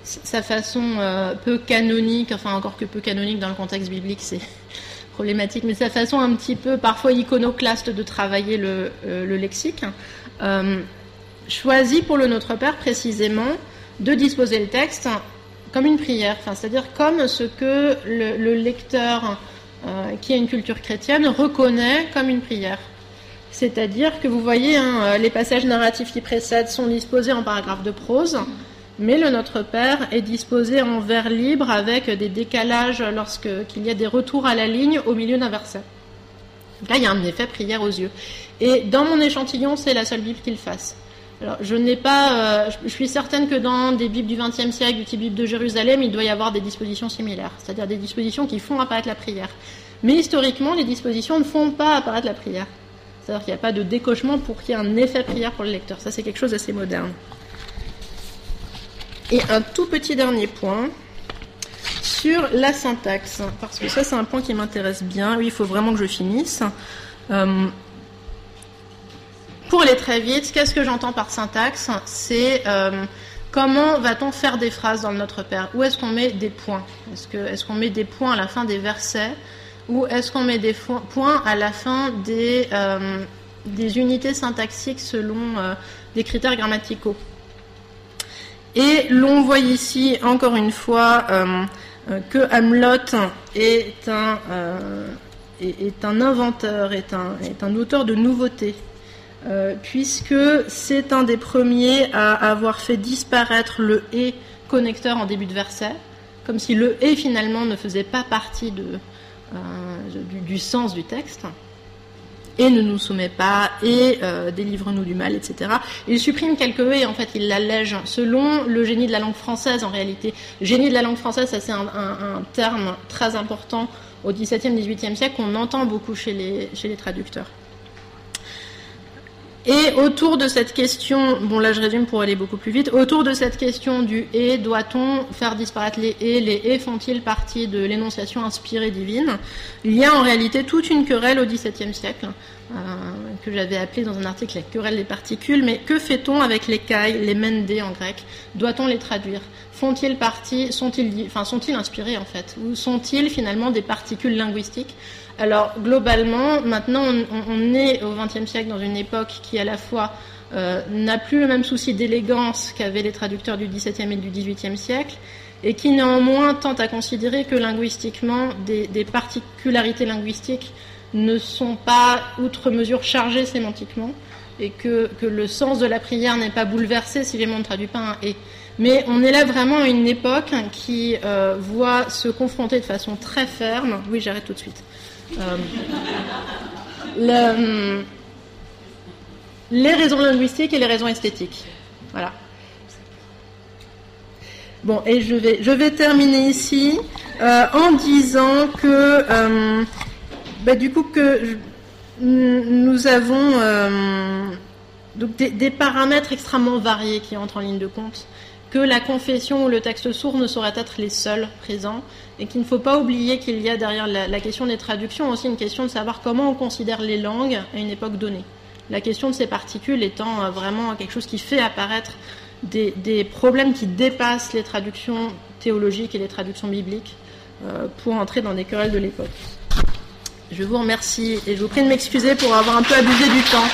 sa façon peu canonique, enfin encore que peu canonique dans le contexte biblique, c'est problématique, mais sa façon un petit peu parfois iconoclaste de travailler le, le lexique, choisit pour le Notre Père précisément de disposer le texte comme une prière, c'est-à-dire comme ce que le, lecteur qui a une culture chrétienne reconnaît comme une prière. C'est-à-dire que vous voyez, hein, les passages narratifs qui précèdent sont disposés en paragraphes de prose, mais le Notre Père est disposé en vers libre avec des décalages lorsqu'il y a des retours à la ligne au milieu d'un verset. là, il y a un effet prière aux yeux. Et dans mon échantillon, c'est la seule Bible qu'il fasse. Euh, je suis certaine que dans des Bibles du XXe siècle, du type Bible de Jérusalem, il doit y avoir des dispositions similaires, c'est-à-dire des dispositions qui font apparaître la prière. Mais historiquement, les dispositions ne font pas apparaître la prière. C'est-à-dire qu'il n'y a pas de décochement pour qu'il y ait un effet prière pour le lecteur. Ça, c'est quelque chose d'assez moderne. Et un tout petit dernier point sur la syntaxe, parce que ça c'est un point qui m'intéresse bien. Oui, il faut vraiment que je finisse. Euh, pour aller très vite, qu'est-ce que j'entends par syntaxe? C'est euh, comment va-t-on faire des phrases dans Notre Père? Où est-ce qu'on met des points? Est-ce qu'on met des points à la fin des versets? Ou est-ce qu'on met des points à la fin des, euh, unités syntaxiques selon des critères grammaticaux? Et l'on voit ici, encore une fois, euh, euh, que Hamelot est un, euh, inventeur, est un, auteur de nouveautés, puisque c'est un des premiers à avoir fait disparaître le « et » connecteur en début de verset, comme si le « et » finalement ne faisait pas partie de, du, sens du texte et ne nous soumet pas, et euh, délivre-nous du mal, etc. Il supprime quelques e et en fait il l'allège selon le génie de la langue française en réalité. Génie de la langue française, ça c'est un, terme très important au XVIIe, XVIIIe siècle qu'on entend beaucoup chez les, chez les traducteurs. Et autour de cette question, bon là je résume pour aller beaucoup plus vite, autour de cette question du et, doit-on faire disparaître les et Les et font-ils partie de l'énonciation inspirée divine? Il y a en réalité toute une querelle au XVIIe siècle, euh, que j'avais appelée dans un article la querelle des particules, mais que fait-on avec les kai, les mendé en grec? Doit-on les traduire? Font-ils partie, sont-ils inspirés en fait? Ou sont-ils finalement des particules linguistiques? Alors globalement, maintenant on, est au XXe siècle dans une époque qui à la fois euh, n'a plus le même souci d'élégance qu'avaient les traducteurs du XVIIe et du XVIIIe siècle, et qui néanmoins tente à considérer que linguistiquement, des, particularités linguistiques ne sont pas outre mesure chargées sémantiquement, et que, le sens de la prière n'est pas bouleversé si les mots ne traduisent pas un et. Mais on est là vraiment à une époque qui euh, voit se confronter de façon très ferme. Oui, j'arrête tout de suite. Euh, les raisons linguistiques et les raisons esthétiques. Voilà. Bon, et je vais, terminer ici euh, en disant que, euh, bah, du coup, que nous avons donc des, paramètres extrêmement variés qui entrent en ligne de compte que la confession ou le texte sourd ne sauraient être les seuls présents et qu'il ne faut pas oublier qu'il y a derrière la, question des traductions aussi une question de savoir comment on considère les langues à une époque donnée. La question de ces particules étant euh, vraiment quelque chose qui fait apparaître des, problèmes qui dépassent les traductions théologiques et les traductions bibliques euh, pour entrer dans des querelles de l'époque. Je vous remercie et je vous prie de m'excuser pour avoir un peu abusé du temps.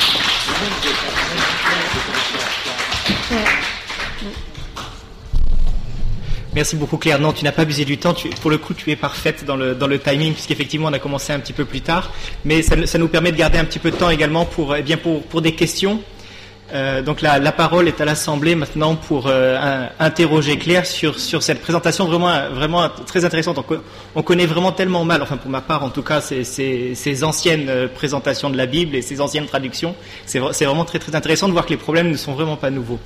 Merci beaucoup Claire. Non, tu n'as pas abusé du temps. pour le coup, tu es parfaite dans le, timing, puisqu'effectivement, on a commencé un petit peu plus tard. Mais ça, nous permet de garder un petit peu de temps également pour, eh des questions. Euh, donc la, parole est à l'Assemblée maintenant pour euh, interroger Claire sur, cette présentation vraiment, très intéressante. On, on, connaît vraiment tellement mal, enfin pour ma part en tout cas, ces, anciennes euh, présentations de la Bible et ces anciennes traductions. C'est vraiment très très intéressant de voir que les problèmes ne sont vraiment pas nouveaux.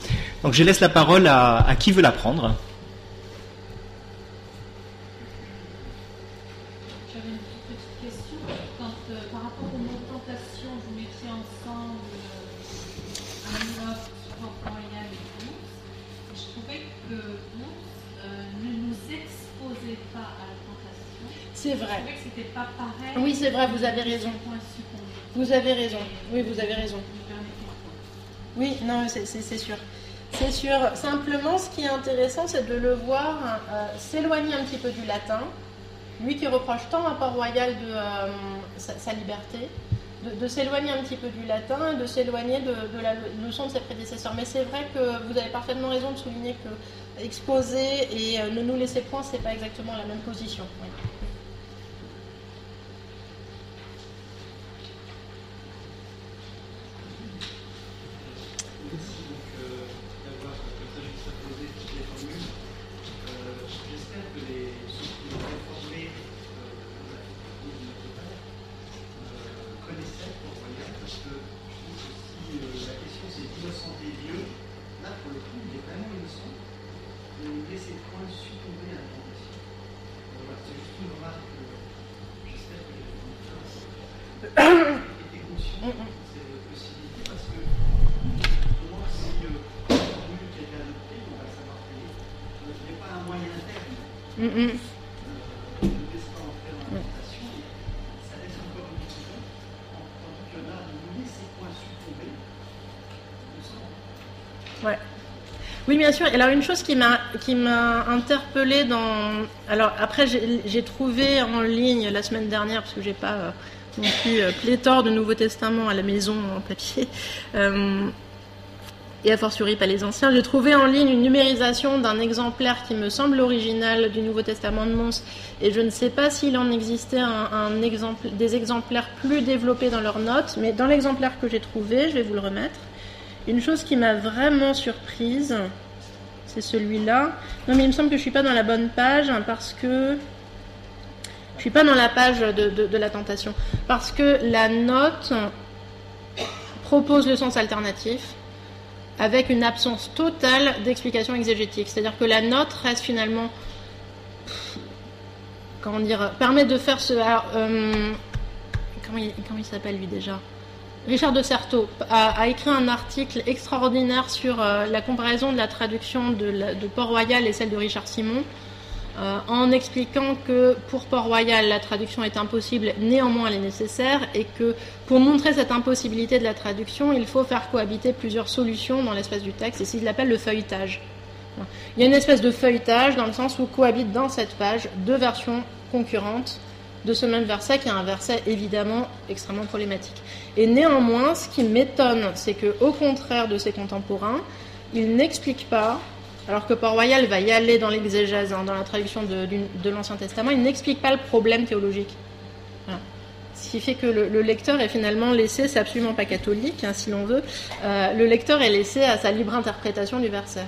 Donc je laisse la parole à, à qui veut la prendre. Oui, c'est vrai, vous avez raison. Vous avez raison. Oui, vous avez raison. Oui, non, c'est sûr. C'est sûr. Simplement, ce qui est intéressant, c'est de le voir euh, s'éloigner un petit peu du latin lui qui reproche tant à Port-Royal de sa, liberté, de, s'éloigner un petit peu du latin, de s'éloigner de, la leçon de ses prédécesseurs. Mais c'est vrai que vous avez parfaitement raison de souligner que exposer et ne nous laisser point, c'est pas exactement la même position. Oui, le coup, il est vraiment innocent. de il laisse ses points succomber à la tentation. Voilà, c'est juste une remarque. Euh, j'espère que les gens étaient conscients de cette possibilité parce que pour moi, si euh, le euh, qui a été adopté, on va le savoir payer. Donc, il n'y a pas un moyen terme. Mm, mm. Bien sûr. Alors une chose qui m'a qui m'a interpellée dans alors après j'ai trouvé en ligne la semaine dernière parce que j'ai pas euh, non plus euh, pléthore de Nouveaux Testaments à la maison en papier. Euh, et a fortiori pas les anciens. J'ai trouvé en ligne une numérisation d'un exemplaire qui me semble original du Nouveau Testament de Mons, et je ne sais pas s'il en existait un, des exemplaires plus développés dans leurs notes, mais dans l'exemplaire que j'ai trouvé, je vais vous le remettre. Une chose qui m'a vraiment surprise, c'est celui-là. Non, mais il me semble que je suis pas dans la bonne page hein, parce que je suis pas dans la page de, de la tentation parce que la note propose le sens alternatif avec une absence totale d'explication exégétique. C'est-à-dire que la note reste finalement. Comment dire Permet de faire ce. Euh, comment il, s'appelle lui déjà? Richard de Certeau a, écrit un article extraordinaire sur euh, la comparaison de la traduction de, Port-Royal et celle de Richard Simon. Euh, en expliquant que pour Port-Royal, la traduction est impossible, néanmoins elle est nécessaire, et que pour montrer cette impossibilité de la traduction, il faut faire cohabiter plusieurs solutions dans l'espace du texte, et c'est ce appelle le feuilletage. Il y a une espèce de feuilletage dans le sens où cohabitent dans cette page deux versions concurrentes de ce même verset, qui est un verset évidemment extrêmement problématique. Et néanmoins, ce qui m'étonne, c'est que, au contraire de ses contemporains, il n'explique pas alors que Port-Royal va y aller dans l'exégèse, hein, dans la traduction de, l'Ancien Testament, il n'explique pas le problème théologique. Ce qui fait que le, lecteur est finalement laissé, c'est absolument pas catholique, hein, si l'on veut, euh, le lecteur est laissé à sa libre interprétation du verset.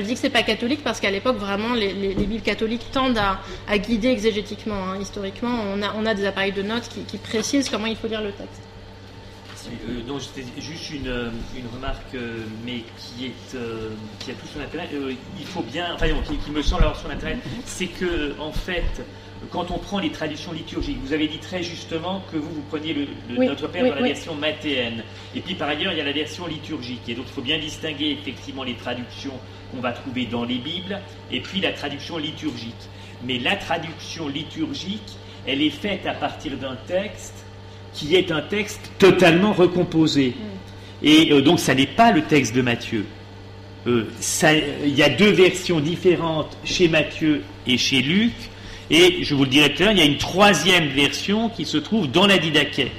Je dis que c'est pas catholique parce qu'à l'époque, vraiment, les, Bibles catholiques tendent à, guider exégétiquement. Hein. Historiquement, on a, des appareils de notes qui précisent comment il faut lire le texte. Euh, donc c'était juste une, euh, remarque, euh, mais qui est qui a tout son intérêt. il faut bien, enfin qui, me semble avoir son intérêt, c'est que en fait, quand on prend les traditions liturgiques, vous avez dit très justement que vous vous preniez le, Notre Père dans la version mathéenne, et puis par ailleurs il y a la version liturgique, et donc il faut bien distinguer effectivement les traductions qu'on va trouver dans les Bibles, et puis la traduction liturgique. Mais la traduction liturgique, elle est faite à partir d'un texte qui est un texte totalement recomposé. Mm. Et euh, donc ça n'est pas le texte de Matthieu. Euh, il y a deux versions différentes chez Matthieu et chez Luc. Et je vous le dirai tout à l'heure, il y a une troisième version qui se trouve dans la Didaquet.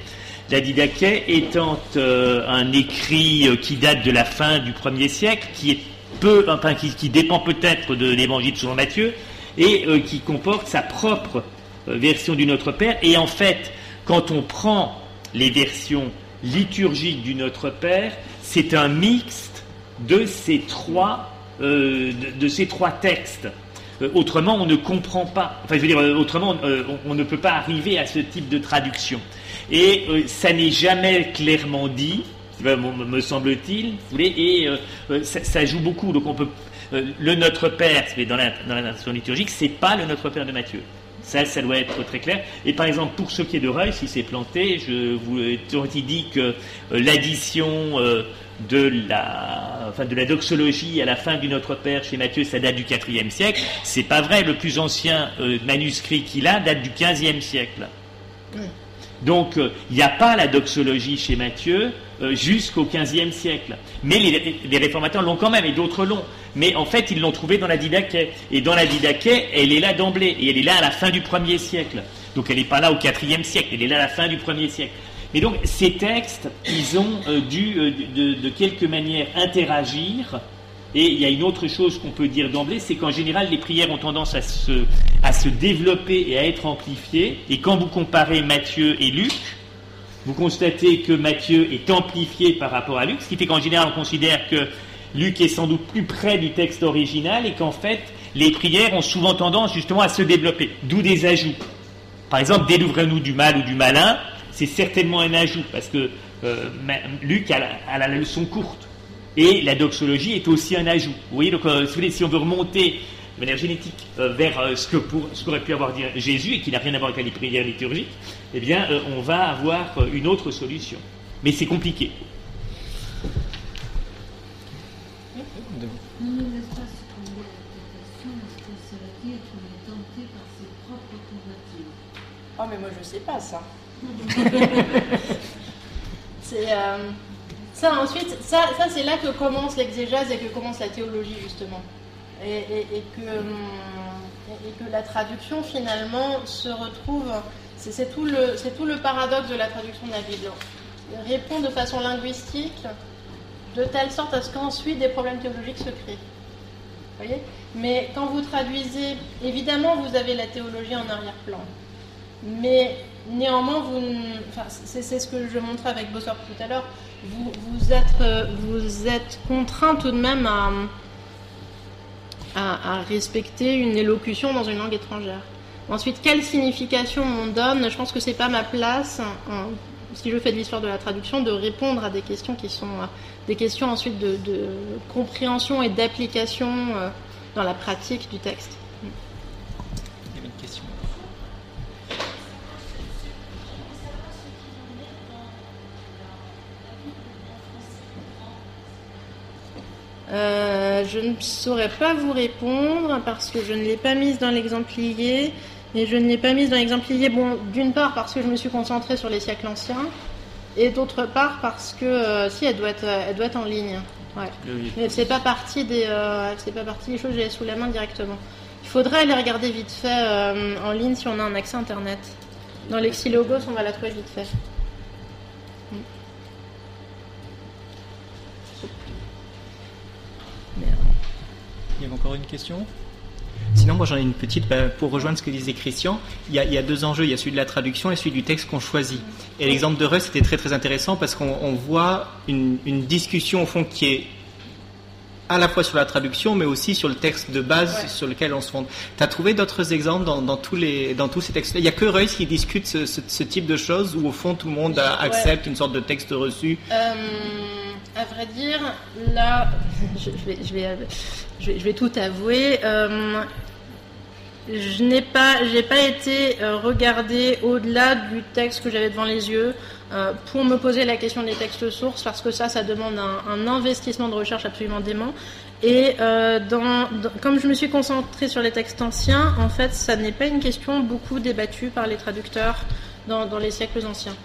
La Didaquet étant euh, un écrit qui date de la fin du 1er siècle, qui, est qui, dépend peut-être de l'évangile selon Matthieu, et qui comporte sa propre version du Notre Père. Et en fait, quand on prend les versions liturgiques du Notre Père, c'est un mixte de ces trois, euh, textes. Euh, autrement, on ne comprend pas. Enfin, je veux dire, euh, autrement, on, ne peut pas arriver à ce type de traduction. Et ça n'est jamais clairement dit, me semble-t-il. Et ça, joue beaucoup. Donc, on peut. le Notre Père, dans la, dans la liturgique, c'est pas le Notre Père de Matthieu. Ça, ça doit être très clair. Et par exemple, pour ce qui est de Reuil, si c'est planté, je vous ai dit que euh, l'addition euh, de la, enfin, de la doxologie à la fin du Notre Père chez Matthieu, ça date du IVe siècle. C'est pas vrai. Le plus ancien euh, manuscrit qu'il a date du XVe siècle. Donc, il n'y a pas la doxologie chez Matthieu euh, jusqu'au XVe siècle. Mais les, réformateurs l'ont quand même, et d'autres l'ont. Mais en fait, ils l'ont trouvée dans la Didaquet. Et dans la Didaquet, elle est là d'emblée, et elle est là à la fin du 1er siècle. Donc elle n'est pas là au IVe siècle, elle est là à la fin du 1er siècle. Mais donc ces textes, ils ont euh, dû euh, de, de, quelque manière interagir. Et il y a une autre chose qu'on peut dire d'emblée, c'est qu'en général, les prières ont tendance à se, à se développer et à être amplifiées. Et quand vous comparez Matthieu et Luc, vous constatez que Matthieu est amplifié par rapport à Luc, ce qui fait qu'en général, on considère que Luc est sans doute plus près du texte original et qu'en fait, les prières ont souvent tendance justement à se développer, d'où des ajouts. Par exemple, délivrez-nous du mal ou du malin, c'est certainement un ajout, parce que euh, Luc a la, leçon courte. Et la doxologie est aussi un ajout. Vous voyez, donc euh, si on veut remonter de manière génétique euh, vers euh, ce que pour, ce qu'aurait pu avoir dit Jésus et qui n'a rien à voir avec la prière liturgique, eh bien, euh, on va avoir une autre solution. Mais c'est compliqué. Oh, mais moi je sais pas ça. c'est ça ensuite, ça, ça c'est là que commence l'exégèse et que commence la théologie justement et, que, la traduction finalement se retrouve, c'est tout, le, paradoxe de la traduction de la Bible. Répond de façon linguistique de telle sorte à ce qu'ensuite des problèmes théologiques se créent. Voyez? Mais quand vous traduisez, évidemment vous avez la théologie en arrière-plan. Mais néanmoins, vous, enfin, c'est, ce que je montrais avec Bossor tout à l'heure, vous, vous, êtes, vous êtes contraint tout de même à, à, respecter une élocution dans une langue étrangère. Ensuite, quelle signification on donne? Je pense que c'est pas ma place, si je fais de l'histoire de la traduction, de répondre à des questions qui sont euh, des questions ensuite de, compréhension et d'application euh, dans la pratique du texte. Je ne saurais pas vous répondre parce que je ne l'ai pas mise dans l'exemplier. Et je ne l'ai pas mise dans l'exemplier, bon, d'une part parce que je me suis concentrée sur les siècles anciens, et d'autre part parce que, euh, si, elle doit, être, elle doit être en ligne. Ouais. Mais c'est pas partie des, euh, c'est pas partie des choses que j'ai sous la main directement. Il faudrait aller regarder vite fait en ligne si on a un accès internet. Dans Lexilogos, on va la trouver vite fait. Il y avait encore une question? Sinon, moi j'en ai une petite bah, pour rejoindre ce que disait Christian. Il y, a, deux enjeux, il y a celui de la traduction et celui du texte qu'on choisit. Et l'exemple de Russ était très très intéressant parce qu'on voit une, discussion au fond qui est à la fois sur la traduction, mais aussi sur le texte de base sur lequel on se fonde. Tu as trouvé d'autres exemples dans, tous les, dans tous ces textes-là? Il n'y a que Russ qui discute ce, type de choses où au fond tout le monde accepte une sorte de texte reçu? Euh, À vrai dire, là, je, vais, je, vais, je vais, tout avouer. Euh, je n'ai pas, j'ai pas été euh, regarder au-delà du texte que j'avais devant les yeux euh, pour me poser la question des textes sources parce que ça, ça demande un, investissement de recherche absolument dément. Et dans, comme je me suis concentrée sur les textes anciens, en fait, ça n'est pas une question beaucoup débattue par les traducteurs dans, dans les siècles anciens.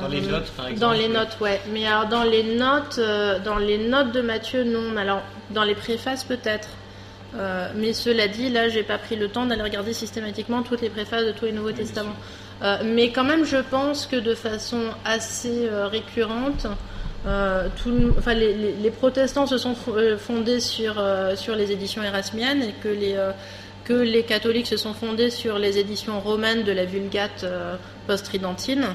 Dans les notes, par exemple. Dans les notes, ouais. Mais alors dans les notes, dans les notes de Matthieu, non. Alors dans les préfaces peut-être. Euh, mais cela dit, là, j'ai pas pris le temps d'aller regarder systématiquement toutes les préfaces de tous les Nouveaux Testaments. Euh, mais quand même, je pense que de façon assez euh, récurrente, tout, enfin, les, les, protestants se sont fondés sur, sur les éditions érasmiennes et que les, que les catholiques se sont fondés sur les éditions romaines de la Vulgate post-tridentine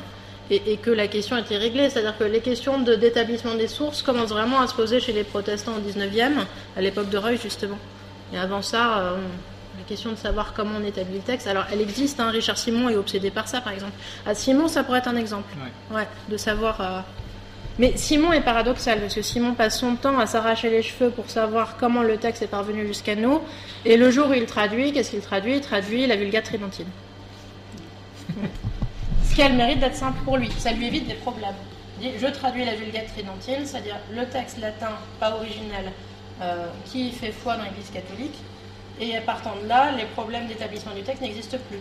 et, que la question était réglée. C'est-à-dire que les questions d'établissement des sources commencent vraiment à se poser chez les protestants au 19e, à l'époque de Reuil justement. Et avant ça, euh, la question de savoir comment on établit le texte, alors elle existe, hein, Richard Simon est obsédé par ça par exemple. À Simon, ça pourrait être un exemple, ouais. de savoir. Euh, mais Simon est paradoxal parce que Simon passe son temps à s'arracher les cheveux pour savoir comment le texte est parvenu jusqu'à nous. Et le jour où il traduit, qu'est-ce qu'il traduit? Il traduit la Vulgate tridentine. Ce qui a le mérite d'être simple pour lui. Ça lui évite des problèmes. Je traduis la Vulgate tridentine, c'est-à-dire le texte latin pas original euh, qui fait foi dans l'Église catholique. Et partant de là, les problèmes d'établissement du texte n'existent plus.